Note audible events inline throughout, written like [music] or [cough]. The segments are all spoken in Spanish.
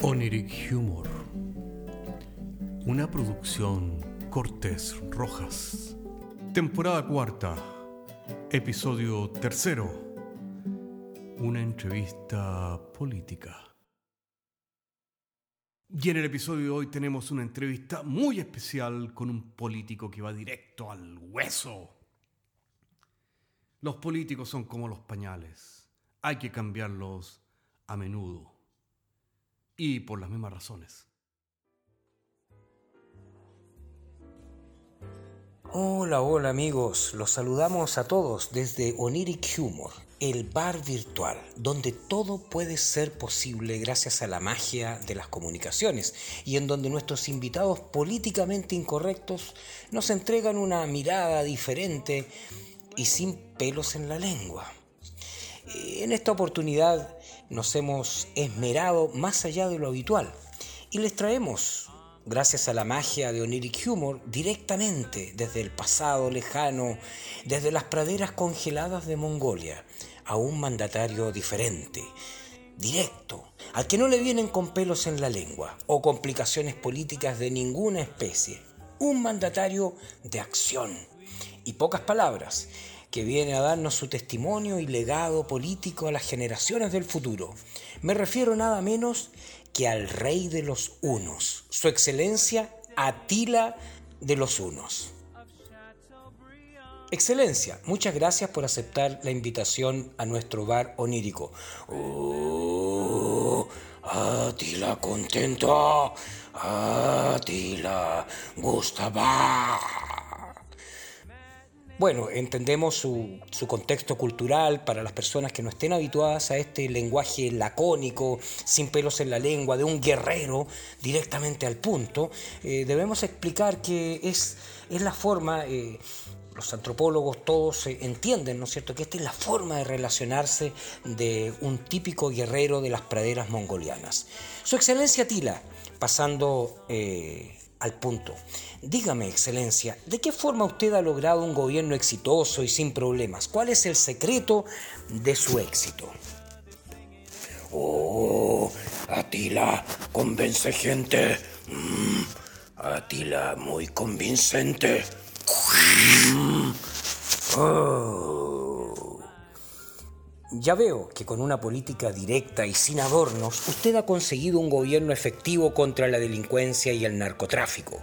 Oniric Humor. Una producción Cortés Rojas. Temporada cuarta. Episodio tercero. Una entrevista política. Y en el episodio de hoy tenemos una entrevista muy especial con un político que va directo al hueso. Los políticos son como los pañales. Hay que cambiarlos a menudo. Y por las mismas razones. Hola, hola amigos, los saludamos a todos desde Oniric Humor, el bar virtual, donde todo puede ser posible gracias a la magia de las comunicaciones y en donde nuestros invitados políticamente incorrectos nos entregan una mirada diferente y sin pelos en la lengua. En esta oportunidad nos hemos esmerado más allá de lo habitual y les traemos gracias a la magia de Oniric Humor, directamente desde el pasado lejano, desde las praderas congeladas de Mongolia, a un mandatario diferente, directo, al que no le vienen con pelos en la lengua o complicaciones políticas de ninguna especie. Un mandatario de acción y pocas palabras, que viene a darnos su testimonio y legado político a las generaciones del futuro. Me refiero nada menos que al rey de los unos, su excelencia Atila de los unos. Excelencia, muchas gracias por aceptar la invitación a nuestro bar onírico. Oh, Atila contento, Atila Gustava. Bueno, entendemos su, contexto cultural para las personas que no estén habituadas a este lenguaje lacónico, sin pelos en la lengua, de un guerrero directamente al punto. Eh, debemos explicar que es, es la forma, eh, los antropólogos todos eh, entienden, ¿no es cierto?, que esta es la forma de relacionarse de un típico guerrero de las praderas mongolianas. Su excelencia Tila, pasando al punto. Dígame, Excelencia, ¿de qué forma usted ha logrado un gobierno exitoso y sin problemas? ¿Cuál es el secreto de su éxito? Oh, Atila, convence gente. Mm, Atila, muy convincente. Mm, oh. Ya veo que con una política directa y sin adornos, usted ha conseguido un gobierno efectivo contra la delincuencia y el narcotráfico.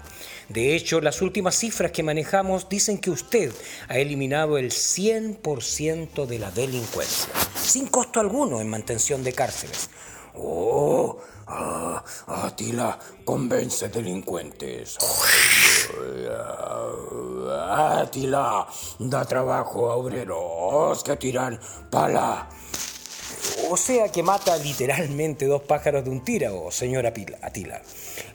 De hecho, las últimas cifras que manejamos dicen que usted ha eliminado el 100% de la delincuencia, sin costo alguno en mantención de cárceles. Oh, ah, Atila convence delincuentes. Atila da trabajo a obreros que tiran pala. O sea que mata literalmente dos pájaros de un tiro, señora Atila.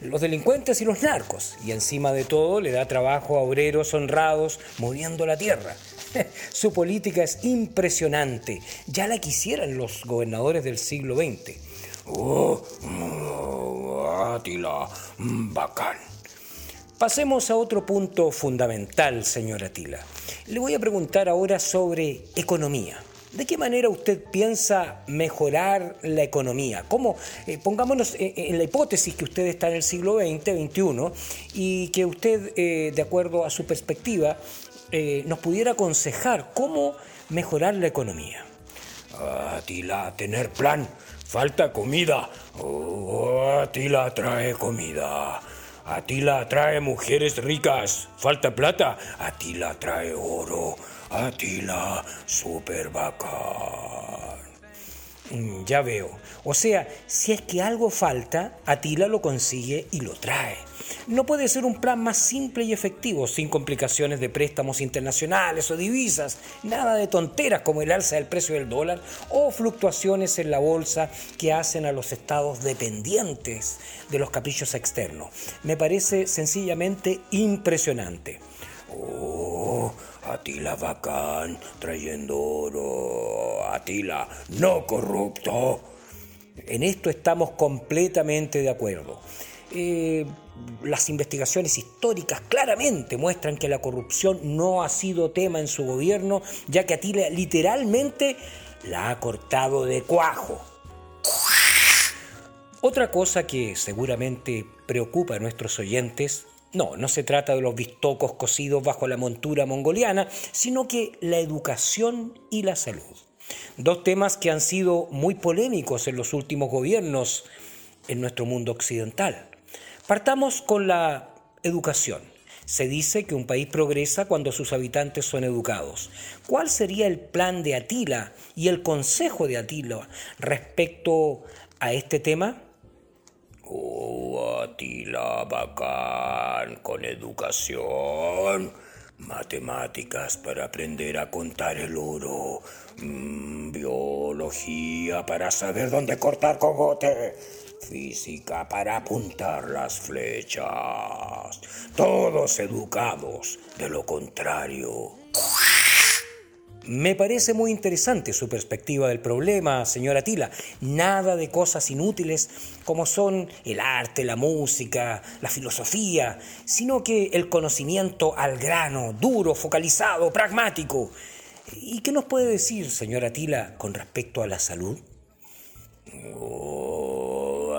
Los delincuentes y los narcos. Y encima de todo le da trabajo a obreros honrados moviendo la tierra. [laughs] Su política es impresionante. Ya la quisieran los gobernadores del siglo XX. Oh Atila, bacán. Pasemos a otro punto fundamental, señora Atila. Le voy a preguntar ahora sobre economía. ¿De qué manera usted piensa mejorar la economía? ¿Cómo, eh, pongámonos en, la hipótesis que usted está en el siglo XX, XXI, y que usted, eh, de acuerdo a su perspectiva, eh, nos pudiera aconsejar cómo mejorar la economía? Atila, tener plan. Falta comida. Oh, Atila trae comida. Atila trae mujeres ricas. Falta plata. Atila trae oro. Atila, super bacán. Mm, ya veo. O sea, si es que algo falta, Atila lo consigue y lo trae. No puede ser un plan más simple y efectivo, sin complicaciones de préstamos internacionales o divisas, nada de tonteras como el alza del precio del dólar o fluctuaciones en la bolsa que hacen a los estados dependientes de los caprichos externos. Me parece sencillamente impresionante. Oh, Atila bacán, trayendo oro. Atila, no corrupto. En esto estamos completamente de acuerdo. Eh, las investigaciones históricas claramente muestran que la corrupción no ha sido tema en su gobierno, ya que Atila literalmente la ha cortado de cuajo. Otra cosa que seguramente preocupa a nuestros oyentes, no, no se trata de los bistocos cocidos bajo la montura mongoliana, sino que la educación y la salud. Dos temas que han sido muy polémicos en los últimos gobiernos en nuestro mundo occidental. Partamos con la educación. Se dice que un país progresa cuando sus habitantes son educados. ¿Cuál sería el plan de Atila y el consejo de Atila respecto a este tema? Oh, Atila, bacán, con educación. Matemáticas para aprender a contar el oro. Mm, biología para saber dónde cortar cogote física para apuntar las flechas. Todos educados, de lo contrario. Me parece muy interesante su perspectiva del problema, señora Tila. Nada de cosas inútiles como son el arte, la música, la filosofía, sino que el conocimiento al grano, duro, focalizado, pragmático. ¿Y qué nos puede decir, señora Tila, con respecto a la salud?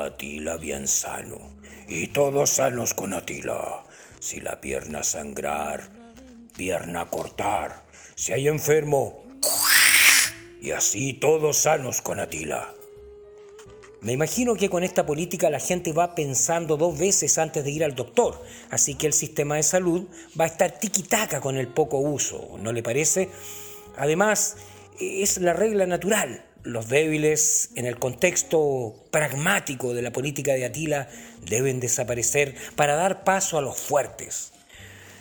Atila bien sano. Y todos sanos con Atila. Si la pierna sangrar, pierna cortar. Si hay enfermo, y así todos sanos con Atila. Me imagino que con esta política la gente va pensando dos veces antes de ir al doctor, así que el sistema de salud va a estar tiquitaca con el poco uso, ¿no le parece? Además, es la regla natural los débiles en el contexto pragmático de la política de Atila deben desaparecer para dar paso a los fuertes.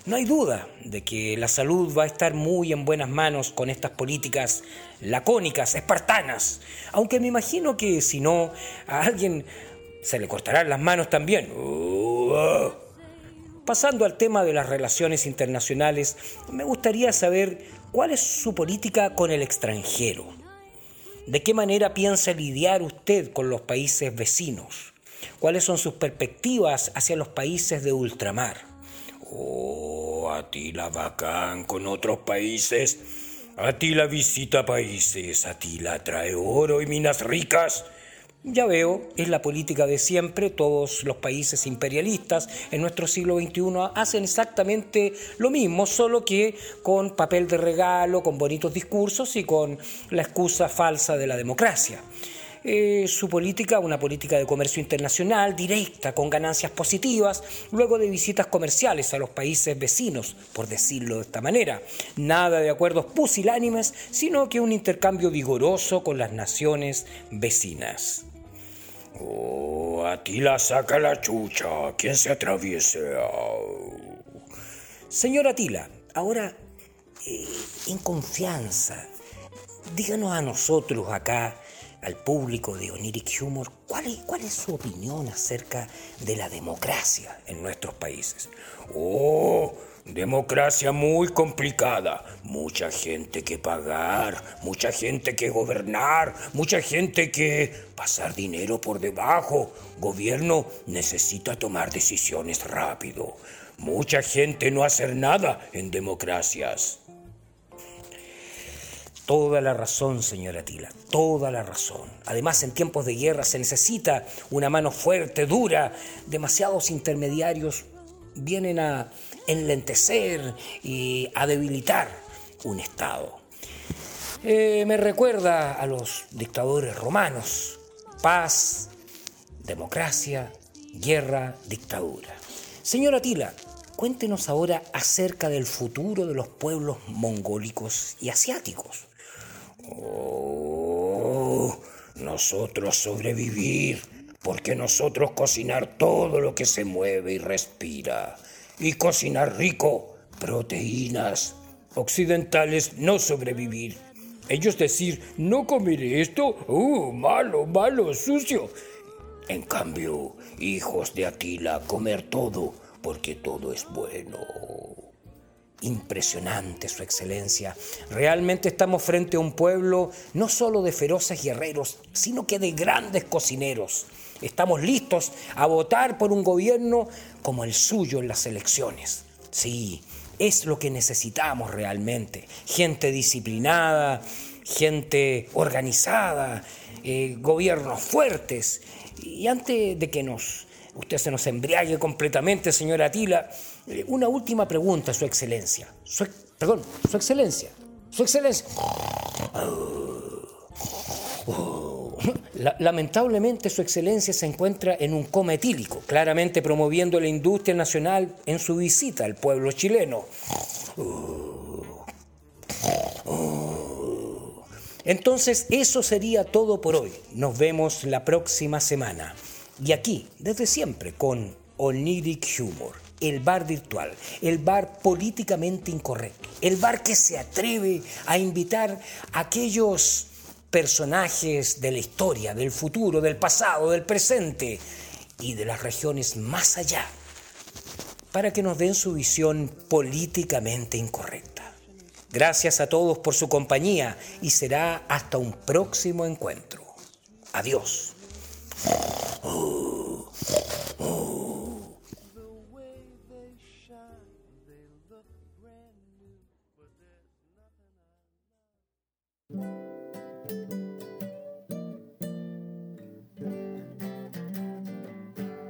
No hay duda de que la salud va a estar muy en buenas manos con estas políticas lacónicas, espartanas, aunque me imagino que si no, a alguien se le cortarán las manos también. Pasando al tema de las relaciones internacionales, me gustaría saber cuál es su política con el extranjero. ¿De qué manera piensa lidiar usted con los países vecinos? ¿Cuáles son sus perspectivas hacia los países de ultramar? Oh, a ti la bacán con otros países. A ti la visita países. A ti la trae oro y minas ricas. Ya veo, es la política de siempre, todos los países imperialistas en nuestro siglo XXI hacen exactamente lo mismo, solo que con papel de regalo, con bonitos discursos y con la excusa falsa de la democracia. Eh, su política, una política de comercio internacional directa, con ganancias positivas, luego de visitas comerciales a los países vecinos, por decirlo de esta manera. Nada de acuerdos pusilánimes, sino que un intercambio vigoroso con las naciones vecinas. Oh, Atila saca la chucha. ¿Quién se atraviese? Señor Atila, ahora, eh, en confianza, díganos a nosotros acá, al público de Oniric Humor, ¿cuál es, cuál es su opinión acerca de la democracia en nuestros países. Oh, Democracia muy complicada, mucha gente que pagar, mucha gente que gobernar, mucha gente que pasar dinero por debajo. Gobierno necesita tomar decisiones rápido. Mucha gente no hacer nada en democracias. Toda la razón, señora Tila, toda la razón. Además, en tiempos de guerra se necesita una mano fuerte, dura. Demasiados intermediarios vienen a enlentecer y a debilitar un Estado. Eh, me recuerda a los dictadores romanos. Paz, democracia, guerra, dictadura. Señora Tila, cuéntenos ahora acerca del futuro de los pueblos mongólicos y asiáticos. Oh, nosotros sobrevivir, porque nosotros cocinar todo lo que se mueve y respira y cocinar rico, proteínas. Occidentales no sobrevivir. Ellos decir, no comeré esto, uh, malo, malo, sucio. En cambio, hijos de Atila, comer todo, porque todo es bueno. Impresionante, Su Excelencia. Realmente estamos frente a un pueblo no solo de feroces guerreros, sino que de grandes cocineros. Estamos listos a votar por un gobierno como el suyo en las elecciones. Sí, es lo que necesitamos realmente. Gente disciplinada, gente organizada, eh, gobiernos fuertes Y antes de que nos, usted se nos embriague completamente, señora Atila, eh, una última pregunta, Su Excelencia. perdón, Su Excelencia. Su Excelencia. lamentablemente Su Excelencia se encuentra en un coma etílico, claramente promoviendo la industria nacional en su visita al pueblo chileno. Entonces, eso sería todo por hoy. Nos vemos la próxima semana. Y aquí, desde siempre, con Oniric Humor, el bar virtual, el bar políticamente incorrecto, el bar que se atreve a invitar a aquellos personajes de la historia, del futuro, del pasado, del presente y de las regiones más allá, para que nos den su visión políticamente incorrecta. Gracias a todos por su compañía y será hasta un próximo encuentro. Adiós.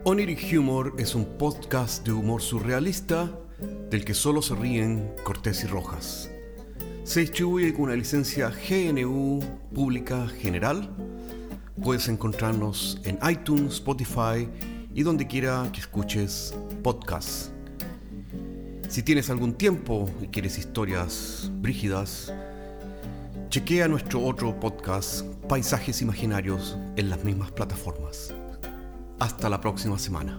Oniric Humor es un podcast de humor surrealista del que solo se ríen Cortés y Rojas. Se distribuye con una licencia GNU Pública General. Puedes encontrarnos en iTunes, Spotify y donde quiera que escuches podcasts. Si tienes algún tiempo y quieres historias brígidas, chequea nuestro otro podcast, Paisajes Imaginarios, en las mismas plataformas. Hasta la próxima semana.